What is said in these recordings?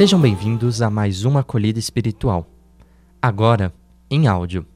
Sejam bem-vindos a mais uma acolhida espiritual. Agora, em áudio.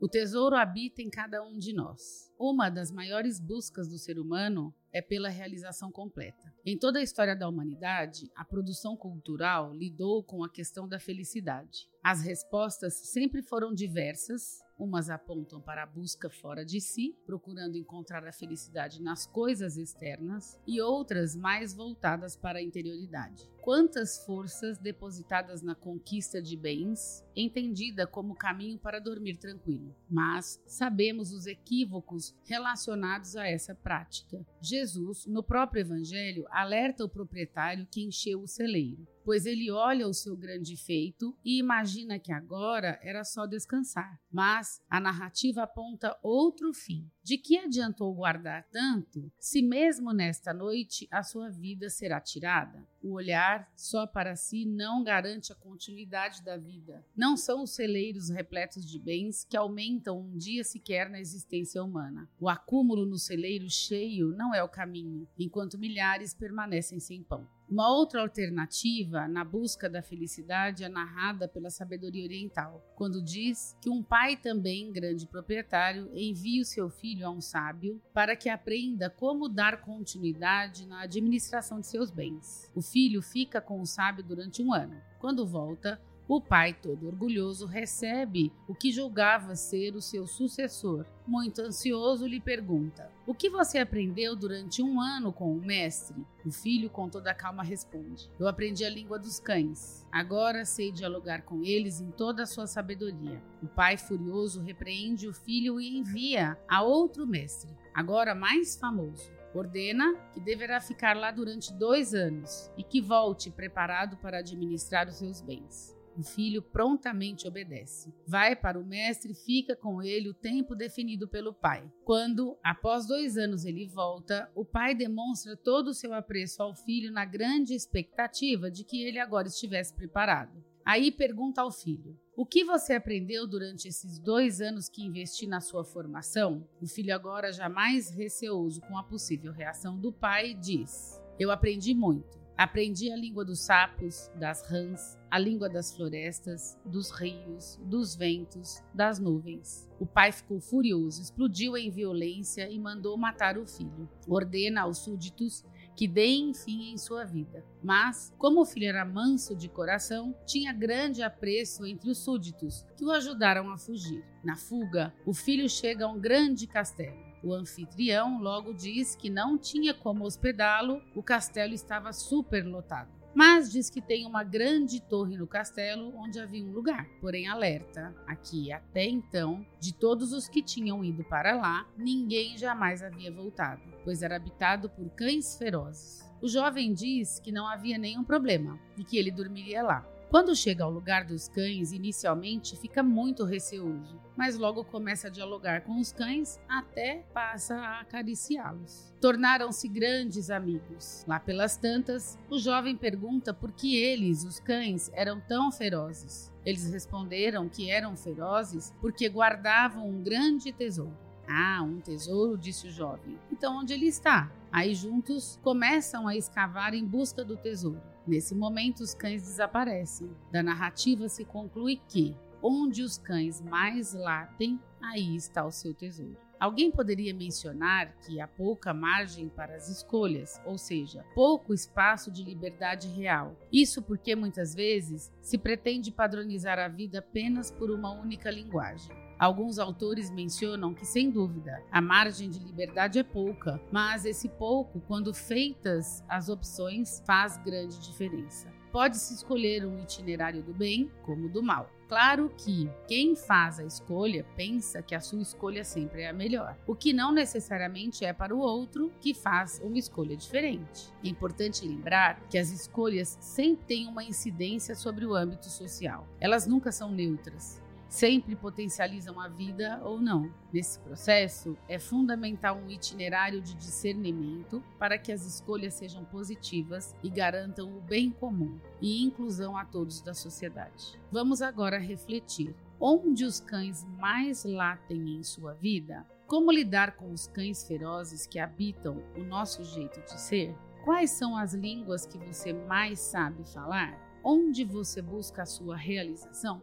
O tesouro habita em cada um de nós. Uma das maiores buscas do ser humano é pela realização completa. Em toda a história da humanidade, a produção cultural lidou com a questão da felicidade. As respostas sempre foram diversas. Umas apontam para a busca fora de si, procurando encontrar a felicidade nas coisas externas, e outras mais voltadas para a interioridade. Quantas forças depositadas na conquista de bens, entendida como caminho para dormir tranquilo. Mas sabemos os equívocos relacionados a essa prática. Jesus, no próprio Evangelho, alerta o proprietário que encheu o celeiro pois ele olha o seu grande feito e imagina que agora era só descansar. Mas a narrativa aponta outro fim. De que adiantou guardar tanto, se mesmo nesta noite a sua vida será tirada? O olhar só para si não garante a continuidade da vida. Não são os celeiros repletos de bens que aumentam um dia sequer na existência humana. O acúmulo no celeiro cheio não é o caminho, enquanto milhares permanecem sem pão. Uma outra alternativa na busca da felicidade é narrada pela sabedoria oriental, quando diz que um pai, também grande proprietário, envia o seu filho a um sábio para que aprenda como dar continuidade na administração de seus bens. O filho fica com o sábio durante um ano. Quando volta, o pai, todo orgulhoso, recebe o que julgava ser o seu sucessor. Muito ansioso, lhe pergunta: O que você aprendeu durante um ano com o mestre? O filho, com toda calma, responde: Eu aprendi a língua dos cães. Agora sei dialogar com eles em toda a sua sabedoria. O pai, furioso, repreende o filho e envia a outro mestre, agora mais famoso. Ordena que deverá ficar lá durante dois anos e que volte preparado para administrar os seus bens. O filho prontamente obedece. Vai para o mestre e fica com ele o tempo definido pelo pai. Quando, após dois anos, ele volta, o pai demonstra todo o seu apreço ao filho na grande expectativa de que ele agora estivesse preparado. Aí pergunta ao filho: O que você aprendeu durante esses dois anos que investi na sua formação? O filho, agora já mais receoso com a possível reação do pai, diz: Eu aprendi muito. Aprendi a língua dos sapos, das rãs, a língua das florestas, dos rios, dos ventos, das nuvens. O pai ficou furioso, explodiu em violência e mandou matar o filho. Ordena aos súditos que deem fim em sua vida. Mas, como o filho era manso de coração, tinha grande apreço entre os súditos, que o ajudaram a fugir. Na fuga, o filho chega a um grande castelo. O anfitrião logo diz que não tinha como hospedá-lo, o castelo estava superlotado. Mas diz que tem uma grande torre no castelo onde havia um lugar. Porém, alerta: aqui até então, de todos os que tinham ido para lá, ninguém jamais havia voltado, pois era habitado por cães ferozes. O jovem diz que não havia nenhum problema e que ele dormiria lá. Quando chega ao lugar dos cães, inicialmente fica muito receoso, mas logo começa a dialogar com os cães até passa a acariciá-los. Tornaram-se grandes amigos. Lá pelas tantas, o jovem pergunta por que eles, os cães, eram tão ferozes. Eles responderam que eram ferozes porque guardavam um grande tesouro. Ah, um tesouro, disse o jovem. Então onde ele está? Aí juntos começam a escavar em busca do tesouro. Nesse momento, os cães desaparecem. Da narrativa se conclui que, onde os cães mais latem, aí está o seu tesouro. Alguém poderia mencionar que há pouca margem para as escolhas, ou seja, pouco espaço de liberdade real. Isso porque muitas vezes se pretende padronizar a vida apenas por uma única linguagem. Alguns autores mencionam que, sem dúvida, a margem de liberdade é pouca, mas esse pouco, quando feitas as opções, faz grande diferença. Pode-se escolher um itinerário do bem como do mal. Claro que quem faz a escolha pensa que a sua escolha sempre é a melhor, o que não necessariamente é para o outro que faz uma escolha diferente. É importante lembrar que as escolhas sempre têm uma incidência sobre o âmbito social. Elas nunca são neutras sempre potencializam a vida ou não. Nesse processo, é fundamental um itinerário de discernimento para que as escolhas sejam positivas e garantam o bem comum e inclusão a todos da sociedade. Vamos agora refletir. Onde os cães mais latem em sua vida? Como lidar com os cães ferozes que habitam o nosso jeito de ser? Quais são as línguas que você mais sabe falar? Onde você busca a sua realização?